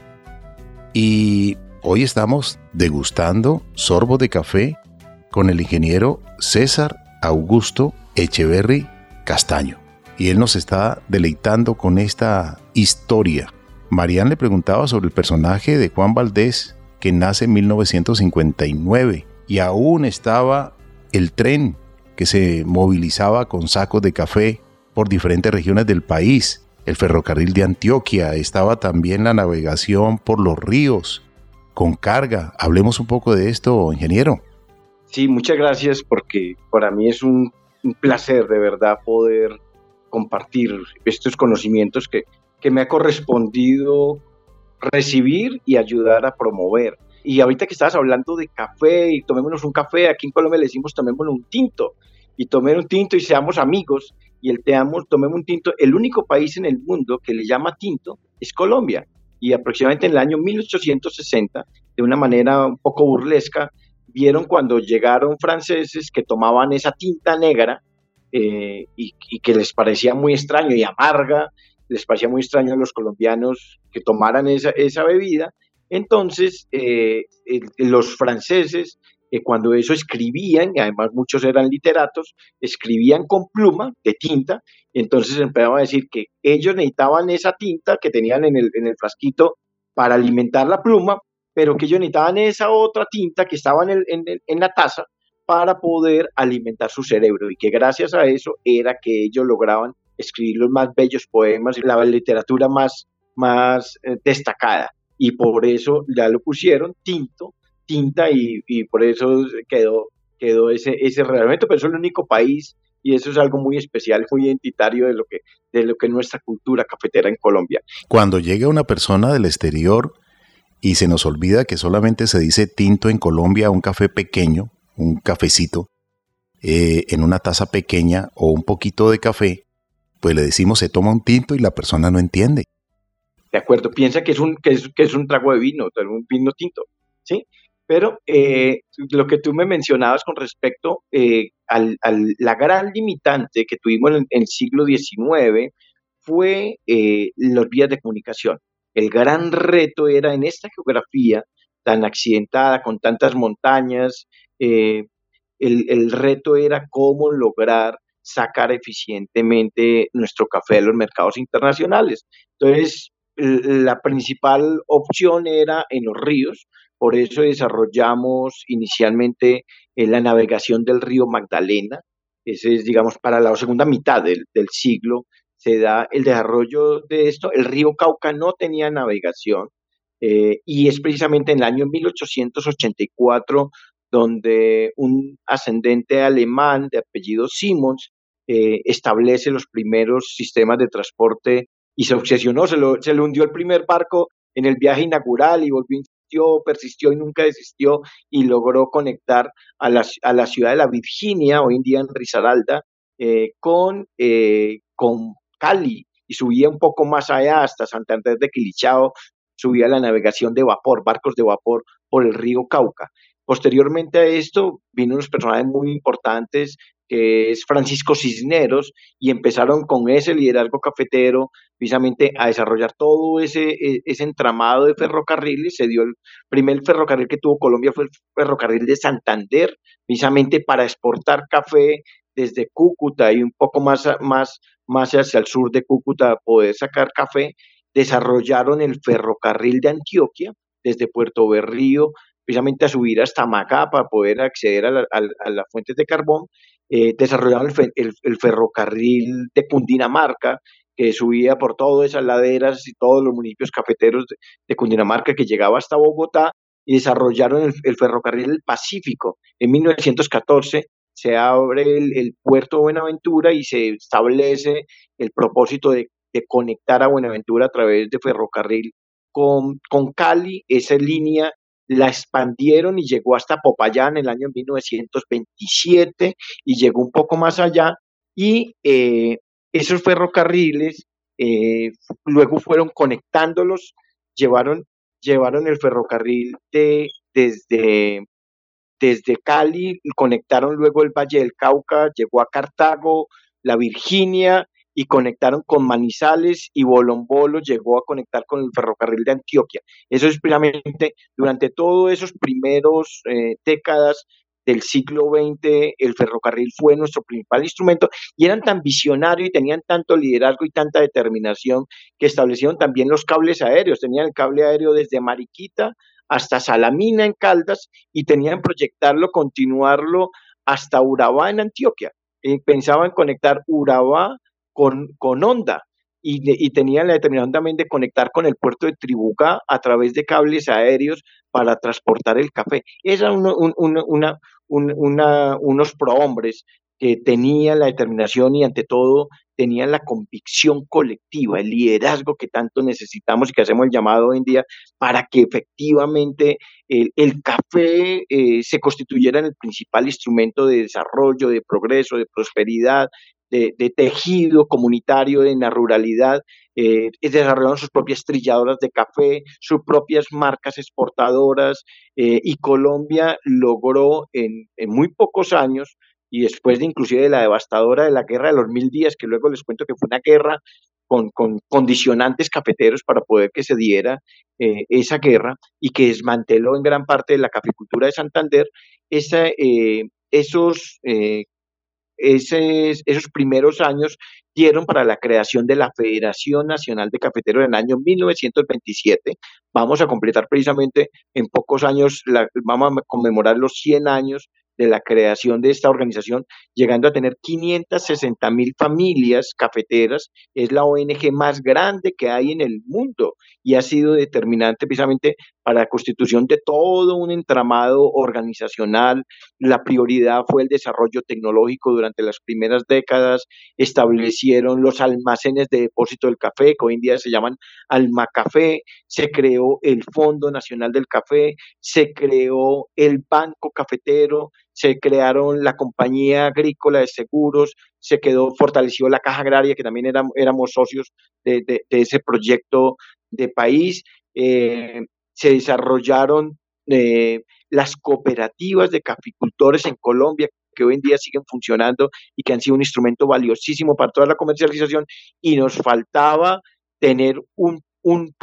S1: Y hoy estamos degustando sorbo de café con el ingeniero César Augusto Echeverry Castaño. Y él nos está deleitando con esta historia. Marian le preguntaba sobre el personaje de Juan Valdés, que nace en 1959, y aún estaba el tren que se movilizaba con sacos de café por diferentes regiones del país, el ferrocarril de Antioquia, estaba también la navegación por los ríos con carga. Hablemos un poco de esto, ingeniero.
S4: Sí, muchas gracias porque para mí es un, placer de verdad poder compartir estos conocimientos que, que me ha correspondido recibir y ayudar a promover. Y ahorita que estabas hablando de café y tomémonos un café, aquí en Colombia le decimos tomémonos un tinto y tomemos un tinto y seamos amigos y el teamos, tomemos un tinto. El único país en el mundo que le llama tinto es Colombia. Y aproximadamente en el año 1860, de una manera un poco burlesca, vieron cuando llegaron franceses que tomaban esa tinta negra eh, y, que les parecía muy extraño y amarga, les parecía muy extraño a los colombianos que tomaran esa, esa bebida. Entonces, eh, los franceses cuando eso escribían, y además muchos eran literatos, escribían con pluma de tinta, entonces empezaban a decir que ellos necesitaban esa tinta que tenían en el, en el frasquito para alimentar la pluma, pero que ellos necesitaban esa otra tinta que estaba en, en, la taza para poder alimentar su cerebro y que gracias a eso era que ellos lograban escribir los más bellos poemas y la literatura más, más eh, destacada. Y por eso ya lo pusieron tinto tinta y, por eso quedó, quedó ese, ese reglamento, pero es el único país y eso es algo muy especial, muy identitario de lo que de lo que es nuestra cultura cafetera en Colombia.
S1: Cuando llega una persona del exterior y se nos olvida que solamente se dice tinto en Colombia, un café pequeño, un cafecito, eh, en una taza pequeña o un poquito de café, pues le decimos se toma un tinto y la persona no entiende.
S4: De acuerdo, piensa que es un, que es, que es un trago de vino, un vino tinto, ¿sí? Pero eh, lo que tú me mencionabas con respecto eh, a la gran limitante que tuvimos en, el siglo XIX fue eh, las vías de comunicación. El gran reto era en esta geografía tan accidentada, con tantas montañas, el, el, reto era cómo lograr sacar eficientemente nuestro café de los mercados internacionales. Entonces, la principal opción era en los ríos, por eso desarrollamos inicialmente eh, la navegación del río Magdalena. Ese es, digamos, para la segunda mitad del, siglo se da el desarrollo de esto. El río Cauca no tenía navegación eh, y es precisamente en el año 1884 donde un ascendente alemán de apellido Simons eh, establece los primeros sistemas de transporte y se obsesionó, se, se le hundió el primer barco en el viaje inaugural y volvió persistió y nunca desistió y logró conectar a la, a la ciudad de la Virginia, hoy en día en Risaralda, eh, con, eh, con Cali y subía un poco más allá hasta Santander de Quilichao, subía la navegación de vapor, barcos de vapor por el río Cauca. Posteriormente a esto, vino unos personajes muy importantes que es Francisco Cisneros, y empezaron con ese liderazgo cafetero precisamente a desarrollar todo ese, e, ese entramado de ferrocarriles. Se dio el primer ferrocarril que tuvo Colombia fue el ferrocarril de Santander, precisamente para exportar café desde Cúcuta y un poco más, más, más hacia el sur de Cúcuta poder sacar café. Desarrollaron el ferrocarril de Antioquia desde Puerto Berrío precisamente a subir hasta Macá para poder acceder a, las fuentes de carbón eh, desarrollaron el, ferrocarril de Cundinamarca, que subía por todas esas laderas y todos los municipios cafeteros de, Cundinamarca que llegaba hasta Bogotá y desarrollaron el, ferrocarril del Pacífico. En 1914 se abre el, puerto de Buenaventura y se establece el propósito de, conectar a Buenaventura a través de ferrocarril con, con Cali. Esa línea la expandieron y llegó hasta Popayán en el año 1927 y llegó un poco más allá y eh, esos ferrocarriles eh, luego fueron conectándolos, llevaron, llevaron el ferrocarril de, desde, desde Cali, conectaron luego el Valle del Cauca, llegó a Cartago, la Virginia, y conectaron con Manizales y Bolombolo llegó a conectar con el ferrocarril de Antioquia. Eso es precisamente durante todos esos primeros eh, décadas del siglo XX, el ferrocarril fue nuestro principal instrumento y eran tan visionarios y tenían tanto liderazgo y tanta determinación que establecieron también los cables aéreos. Tenían el cable aéreo desde Mariquita hasta Salamina en Caldas y tenían proyectarlo, continuarlo hasta Urabá en Antioquia. Eh, pensaban conectar Urabá con, con Honda y, tenían la determinación también de conectar con el puerto de Tribuca a través de cables aéreos para transportar el café. Eran una, una, unos prohombres que tenían la determinación y ante todo tenían la convicción colectiva, el liderazgo que tanto necesitamos y que hacemos el llamado hoy en día para que efectivamente el, café eh, se constituyera en el principal instrumento de desarrollo, de progreso, de prosperidad, de, tejido comunitario en la ruralidad, eh, desarrollaron sus propias trilladoras de café, sus propias marcas exportadoras, eh, y Colombia logró en, muy pocos años, y después de inclusive de la devastadora de la guerra de los mil días, que luego les cuento que fue una guerra con, condicionantes cafeteros para poder que se diera eh, esa guerra y que desmanteló en gran parte de la caficultura de Santander, esa, eh, esos esos primeros años dieron para la creación de la Federación Nacional de Cafeteros en el año 1927. Vamos a completar precisamente en pocos años, vamos a conmemorar los 100 años de la creación de esta organización, llegando a tener 560 mil familias cafeteras. Es la ONG más grande que hay en el mundo y ha sido determinante precisamente para la constitución de todo un entramado organizacional. La prioridad fue el desarrollo tecnológico durante las primeras décadas. Establecieron los almacenes de depósito del café, que hoy en día se llaman Almacafé. Se creó el Fondo Nacional del Café. Se creó el Banco Cafetero se crearon la compañía agrícola de seguros, se quedó, fortaleció la caja agraria, que también éramos, socios de, ese proyecto de país, eh, se desarrollaron eh, las cooperativas de caficultores en Colombia, que hoy en día siguen funcionando y que han sido un instrumento valiosísimo para toda la comercialización, y nos faltaba tener un, un,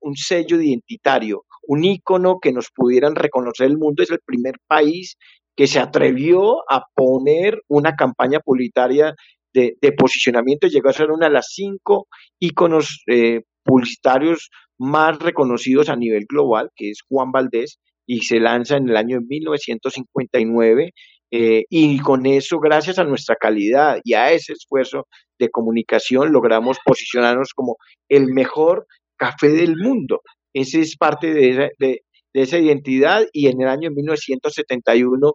S4: un, sello identitario, un icono que nos pudieran reconocer el mundo. Es el primer país que se atrevió a poner una campaña publicitaria de, posicionamiento, llegó a ser una de las cinco íconos eh, publicitarios más reconocidos a nivel global, que es Juan Valdés, y se lanza en el año 1959. Eh, y con eso, gracias a nuestra calidad y a ese esfuerzo de comunicación, logramos posicionarnos como el mejor café del mundo. Ese es parte de, de, de esa identidad y en el año 1971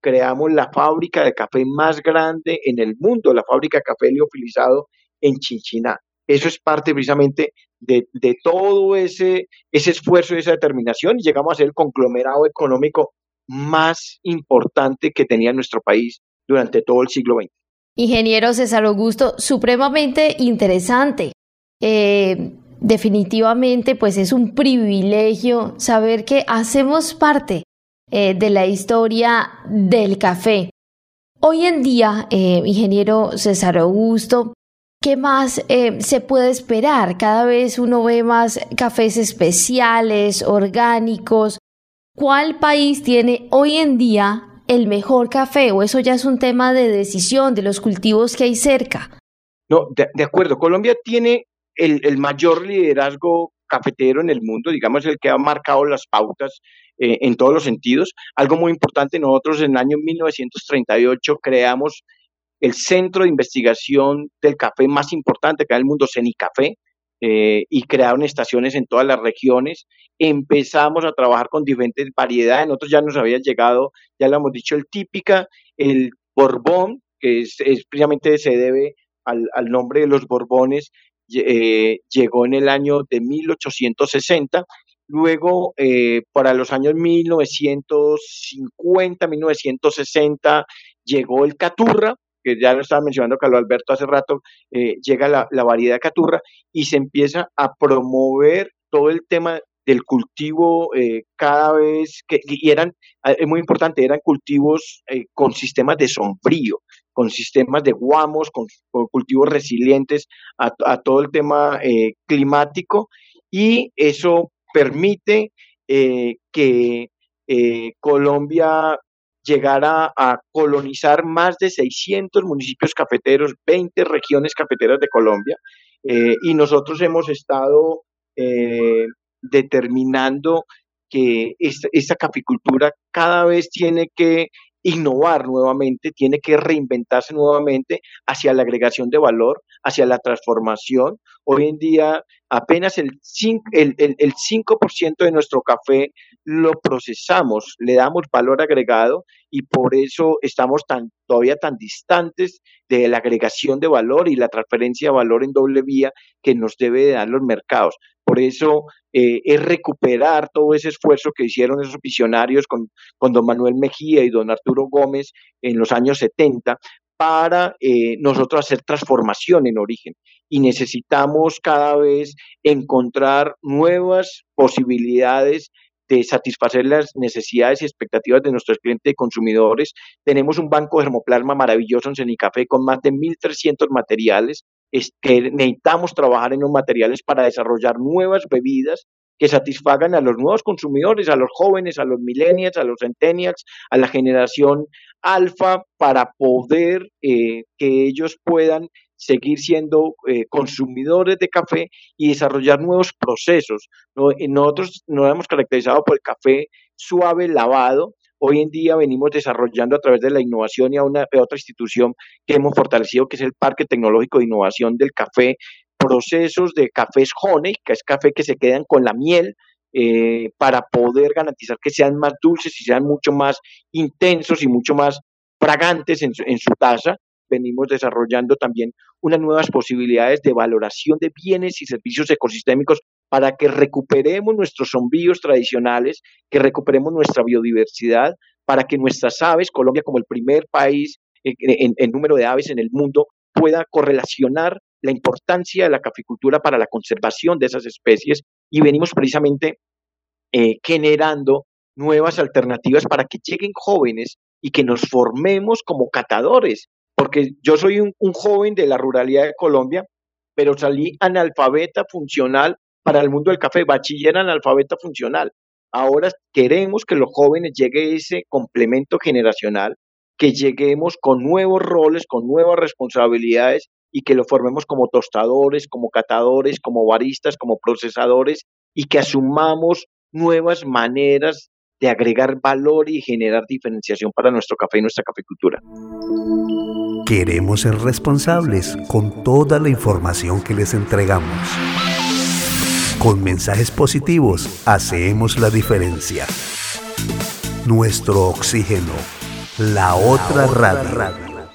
S4: creamos la fábrica de café más grande en el mundo, la fábrica de café liofilizado en Chinchiná. Eso es parte precisamente de, todo ese, ese esfuerzo y esa determinación y llegamos a ser el conglomerado económico más importante que tenía nuestro país durante todo el siglo XX.
S3: Ingeniero César Augusto, supremamente interesante. Eh, definitivamente pues es un privilegio saber que hacemos parte eh, de la historia del café. Hoy en día, eh, ingeniero César Augusto, ¿qué más eh, se puede esperar? Cada vez uno ve más cafés especiales, orgánicos. ¿Cuál país tiene hoy en día el mejor café? ¿O eso ya es un tema de decisión de los cultivos que hay cerca?
S4: No, de acuerdo. Colombia tiene el, mayor liderazgo cafetero en el mundo, digamos el que ha marcado las pautas eh, en todos los sentidos. Algo muy importante, nosotros en el año 1938 creamos el centro de investigación del café más importante que hay en el mundo, CENICAFé, eh, y crearon estaciones en todas las regiones. Empezamos a trabajar con diferentes variedades. Nosotros ya nos había llegado, ya lo hemos dicho, el típica, el Borbón, que es, precisamente se debe al, al, nombre de los Borbones, eh, llegó en el año de 1860. Luego, eh, para los años 1950, 1960, llegó el Caturra, que ya lo estaba mencionando Carlos Alberto hace rato, eh, llega la, variedad Caturra y se empieza a promover todo el tema del cultivo eh, cada vez que, y eran, eh, es muy importante, eran cultivos con sistemas de sombrío, con sistemas de guamos, con, cultivos resilientes a, todo el tema climático y eso permite que Colombia llegara a colonizar más de 600 municipios cafeteros, 20 regiones cafeteras de Colombia, y nosotros hemos estado determinando que esta, caficultura cada vez tiene que innovar nuevamente, tiene que reinventarse nuevamente hacia la agregación de valor, hacia la transformación. Hoy en día apenas el 5%, el, el, 5 de nuestro café lo procesamos, le damos valor agregado y por eso estamos todavía tan distantes de la agregación de valor y la transferencia de valor en doble vía que nos debe dar los mercados. Por eso eh, es recuperar todo ese esfuerzo que hicieron esos visionarios con, don Manuel Mejía y don Arturo Gómez en los años 70 para eh, nosotros hacer transformación en origen. Y necesitamos cada vez encontrar nuevas posibilidades de satisfacer las necesidades y expectativas de nuestros clientes y consumidores. Tenemos un banco de germoplasma maravilloso en Cenicafé con más de 1.300 materiales es que necesitamos trabajar en los materiales para desarrollar nuevas bebidas que satisfagan a los nuevos consumidores, a los jóvenes, a los millennials, a los centennials, a la generación alfa, para poder eh, que ellos puedan seguir siendo eh, consumidores de café y desarrollar nuevos procesos. Nosotros nos hemos caracterizado por el café suave, lavado, Hoy en día venimos desarrollando a través de la innovación y a una otra institución que hemos fortalecido, que es el Parque Tecnológico de Innovación del Café, procesos de cafés honey, que es café que se quedan con la miel, eh, para poder garantizar que sean más dulces y sean mucho más intensos y mucho más fragantes en en su taza. Venimos desarrollando también unas nuevas posibilidades de valoración de bienes y servicios ecosistémicos para que recuperemos nuestros sombríos tradicionales, que recuperemos nuestra biodiversidad, para que nuestras aves, Colombia como el primer país en, número de aves en el mundo, pueda correlacionar la importancia de la caficultura para la conservación de esas especies y venimos precisamente eh, generando nuevas alternativas para que lleguen jóvenes y que nos formemos como catadores, porque yo soy un joven de la ruralidad de Colombia, pero salí analfabeta funcional para el mundo del café, bachiller analfabeta funcional. Ahora queremos que los jóvenes llegue ese complemento generacional, que lleguemos con nuevos roles, con nuevas responsabilidades y que lo formemos como tostadores, como catadores, como baristas, como procesadores y que asumamos nuevas maneras de agregar valor y generar diferenciación para nuestro café y nuestra caficultura.
S5: Queremos ser responsables con toda la información que les entregamos. Con mensajes positivos hacemos la diferencia. Nuestro oxígeno, la otra radio.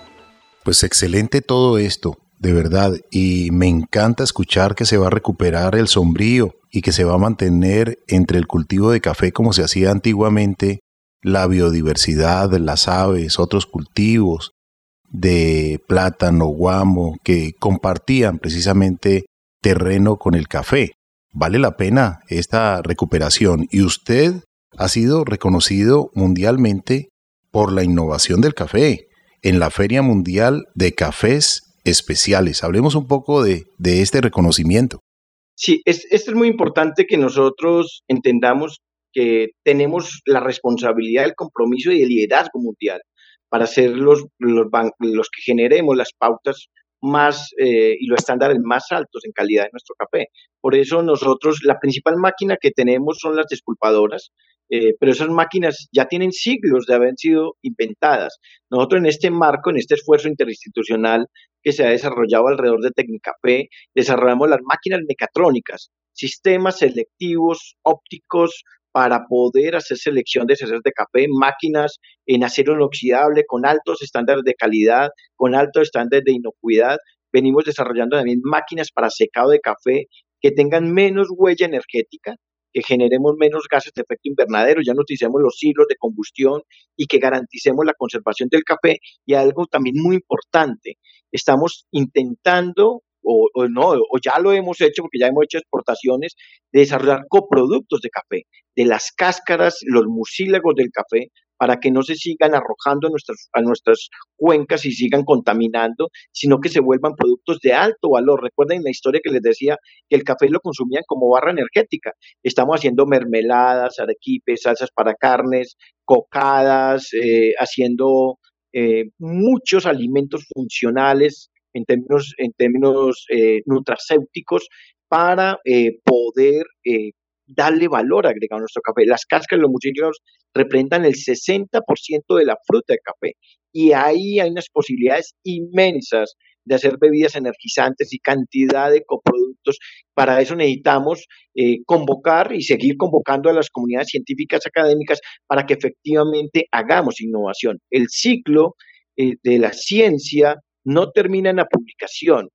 S1: Pues excelente todo esto, de verdad, y me encanta escuchar que se va a recuperar el sombrío y que se va a mantener entre el cultivo de café como se hacía antiguamente, la biodiversidad, las aves, otros cultivos de plátano, guamo, que compartían precisamente terreno con el café vale la pena esta recuperación y usted ha sido reconocido mundialmente por la innovación del café en la Feria Mundial de Cafés Especiales. Hablemos un poco de, este reconocimiento.
S4: Sí, es, esto es muy importante que nosotros entendamos que tenemos la responsabilidad, el compromiso y el liderazgo mundial para ser los, los, los que generemos las pautas más eh, y los estándares más altos en calidad de nuestro café. Por eso nosotros, la principal máquina que tenemos son las desculpadoras, eh, pero esas máquinas ya tienen siglos de haber sido inventadas. Nosotros en este marco, en este esfuerzo interinstitucional que se ha desarrollado alrededor de Tecnicafé, desarrollamos las máquinas mecatrónicas, sistemas selectivos ópticos para poder hacer selección de cereales de café, máquinas en acero inoxidable con altos estándares de calidad, con altos estándares de inocuidad. Venimos desarrollando también máquinas para secado de café que tengan menos huella energética, que generemos menos gases de efecto invernadero, ya no utilicemos los hilos de combustión y que garanticemos la conservación del café. Y algo también muy importante, estamos intentando o, no, o ya lo hemos hecho porque ya hemos hecho exportaciones, de desarrollar coproductos de café, de las cáscaras, los mucílagos del café, para que no se sigan arrojando a nuestras, a nuestras cuencas y sigan contaminando, sino que se vuelvan productos de alto valor. Recuerden la historia que les decía que el café lo consumían como barra energética. Estamos haciendo mermeladas, arequipes, salsas para carnes, cocadas, eh, haciendo eh, muchos alimentos funcionales en términos, en términos eh, nutracéuticos para poder darle valor agregado a nuestro café. Las cáscaras de los mucílagos representan el 60% de la fruta de café y ahí hay unas posibilidades inmensas de hacer bebidas energizantes y cantidad de coproductos. Para eso necesitamos eh, convocar y seguir convocando a las comunidades científicas académicas para que efectivamente hagamos innovación. El ciclo eh, de la ciencia no termina en la publicación,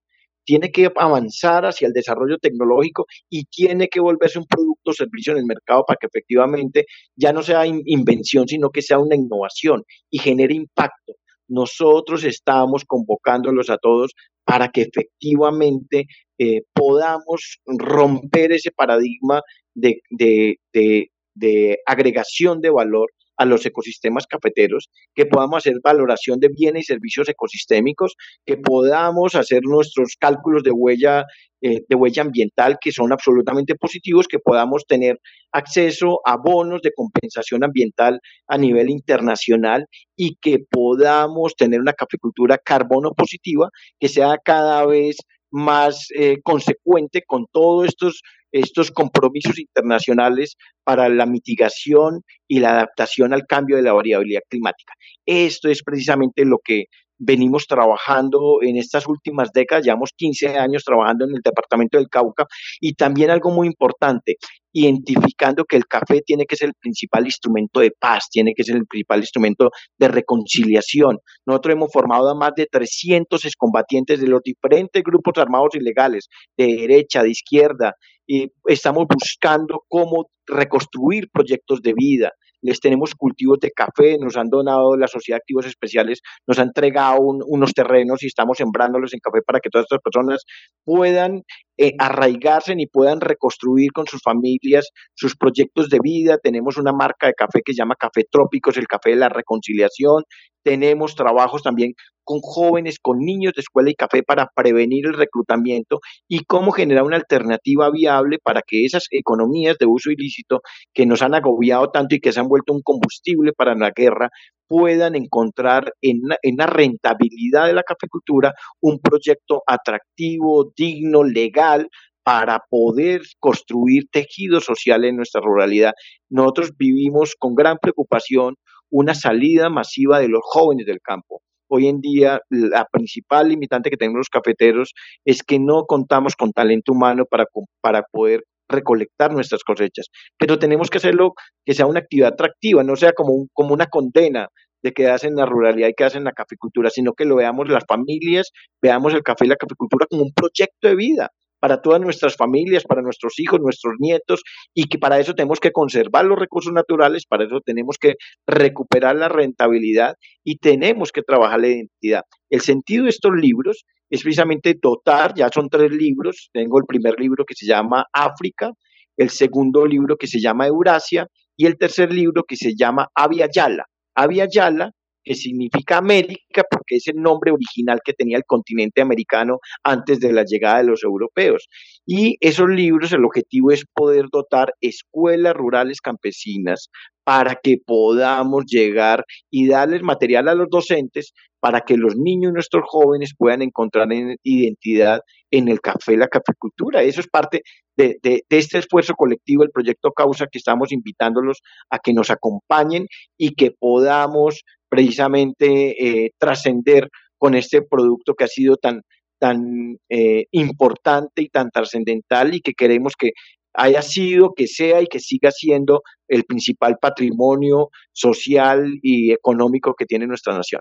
S4: tiene que avanzar hacia el desarrollo tecnológico y tiene que volverse un producto o servicio en el mercado para que efectivamente ya no sea invención, sino que sea una innovación y genere impacto. Nosotros estamos convocándolos a todos para que efectivamente eh, podamos romper ese paradigma de, de agregación de valor a los ecosistemas cafeteros, que podamos hacer valoración de bienes y servicios ecosistémicos, que podamos hacer nuestros cálculos de huella, eh, de huella ambiental que son absolutamente positivos, que podamos tener acceso a bonos de compensación ambiental a nivel internacional y que podamos tener una caficultura carbono positiva que sea cada vez más eh, consecuente con todos estos estos compromisos internacionales para la mitigación y la adaptación al cambio de la variabilidad climática. Esto es precisamente lo que venimos trabajando en estas últimas décadas, llevamos 15 años trabajando en el departamento del Cauca y también algo muy importante, identificando que el café tiene que ser el principal instrumento de paz, tiene que ser el principal instrumento de reconciliación. Nosotros hemos formado a más de 300 excombatientes de los diferentes grupos armados ilegales, de derecha, de izquierda, y estamos buscando cómo reconstruir proyectos de vida, les tenemos cultivos de café, nos han donado la Sociedad de Activos Especiales, nos ha entregado unos terrenos y estamos sembrándolos en café para que todas estas personas puedan eh, arraigarse y puedan reconstruir con sus familias sus proyectos de vida. Tenemos una marca de café que se llama Café Trópicos, el café de la reconciliación. Tenemos trabajos también con jóvenes, con niños de escuela y café para prevenir el reclutamiento y cómo generar una alternativa viable para que esas economías de uso ilícito que nos han agobiado tanto y que se han vuelto un combustible para la guerra puedan encontrar en, la rentabilidad de la cafecultura un proyecto atractivo, digno, legal, para poder construir tejido social en nuestra ruralidad. Nosotros vivimos con gran preocupación una salida masiva de los jóvenes del campo. Hoy en día la principal limitante que tenemos los cafeteros es que no contamos con talento humano para, para poder recolectar nuestras cosechas, pero tenemos que hacerlo que sea una actividad atractiva, no sea como, como una condena de quedarse en la ruralidad y quedarse en la caficultura, sino que lo veamos las familias, veamos el café y la caficultura como un proyecto de vida, para todas nuestras familias, para nuestros hijos, nuestros nietos, y que para eso tenemos que conservar los recursos naturales, para eso tenemos que recuperar la rentabilidad y tenemos que trabajar la identidad. El sentido de estos libros es precisamente dotar, ya son tres libros, tengo el primer libro que se llama África, el segundo libro que se llama Eurasia y el tercer libro que se llama Avia Yala. Avia Yala que significa América porque es el nombre original que tenía el continente americano antes de la llegada de los europeos. Y esos libros, el objetivo es poder dotar escuelas rurales campesinas para que podamos llegar y darles material a los docentes para que los niños y nuestros jóvenes puedan encontrar identidad en el café, la caficultura. Eso es parte de, este esfuerzo colectivo, el proyecto Causa, que estamos invitándolos a que nos acompañen y que podamos precisamente eh, trascender con este producto que ha sido tan, tan eh, importante y tan trascendental y que queremos que haya sido, que sea y que siga siendo el principal patrimonio social y económico que tiene nuestra nación.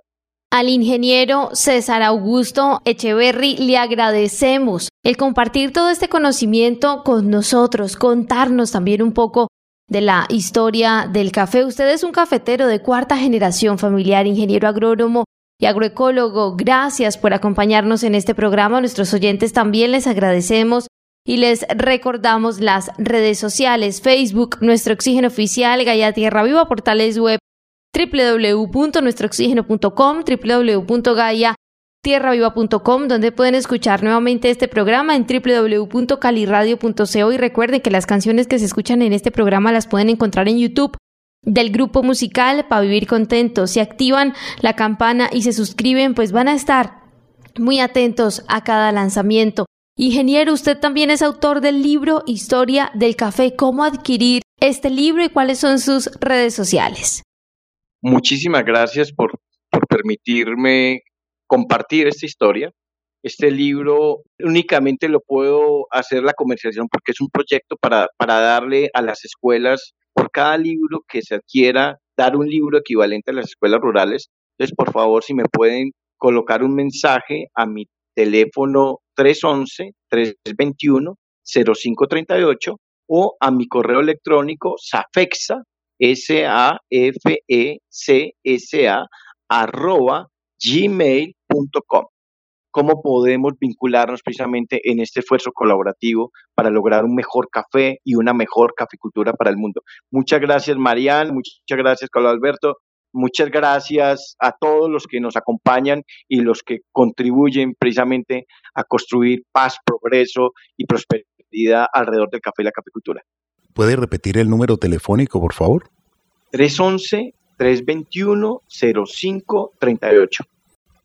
S3: Al ingeniero César Augusto Echeverry le agradecemos el compartir todo este conocimiento con nosotros, contarnos también un poco de la historia del café. Usted es un cafetero de cuarta generación familiar, ingeniero agrónomo y agroecólogo, gracias por acompañarnos en este programa. A nuestros oyentes también les agradecemos y les recordamos las redes sociales, Facebook, Nuestro Oxígeno Oficial, Gaia Tierra Viva, portales web www.nuestrooxígeno.com, www.gaia.tierraviva.com, donde pueden escuchar nuevamente este programa en www.caliradio.co y recuerden que las canciones que se escuchan en este programa las pueden encontrar en YouTube del grupo musical para vivir contentos. Si activan la campana y se suscriben, pues van a estar muy atentos a cada lanzamiento. Ingeniero, usted también es autor del libro Historia del Café. ¿Cómo adquirir este libro y cuáles son sus redes sociales?
S4: Muchísimas gracias por, por permitirme compartir esta historia. Este libro únicamente lo puedo hacer la comercialización porque es un proyecto para, para darle a las escuelas, por cada libro que se adquiera, dar un libro equivalente a las escuelas rurales. Entonces, por favor, si me pueden colocar un mensaje a mi teléfono 311-321-0538 o a mi correo electrónico safexa, S-A-F-E-C-S-A, arroba gmail.com. ¿Cómo podemos vincularnos precisamente en este esfuerzo colaborativo para lograr un mejor café y una mejor caficultura para el mundo? Muchas gracias, Marian. Muchas gracias, Carlos Alberto. Muchas gracias a todos los que nos acompañan y los que contribuyen precisamente a construir paz, progreso y prosperidad alrededor del café y la caficultura.
S1: ¿Puede repetir el número telefónico, por favor?
S4: 311-321-0538.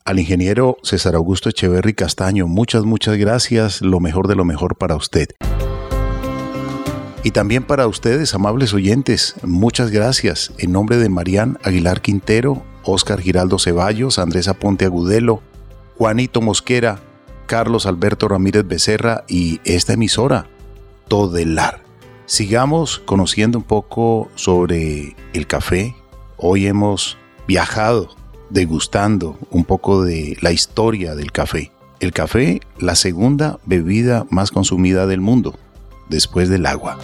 S1: Al ingeniero César Augusto Echeverry Castaño, muchas, muchas gracias. Lo mejor de lo mejor para usted. Y también para ustedes, amables oyentes, muchas gracias. En nombre de Marían Aguilar Quintero, Óscar Giraldo Ceballos, Andrés Aponte Agudelo, Juanito Mosquera, Carlos Alberto Ramírez Becerra y esta emisora, Todelar. Sigamos conociendo un poco sobre el café. Hoy hemos viajado degustando un poco de la historia del café. El café, la segunda bebida más consumida del mundo después del agua.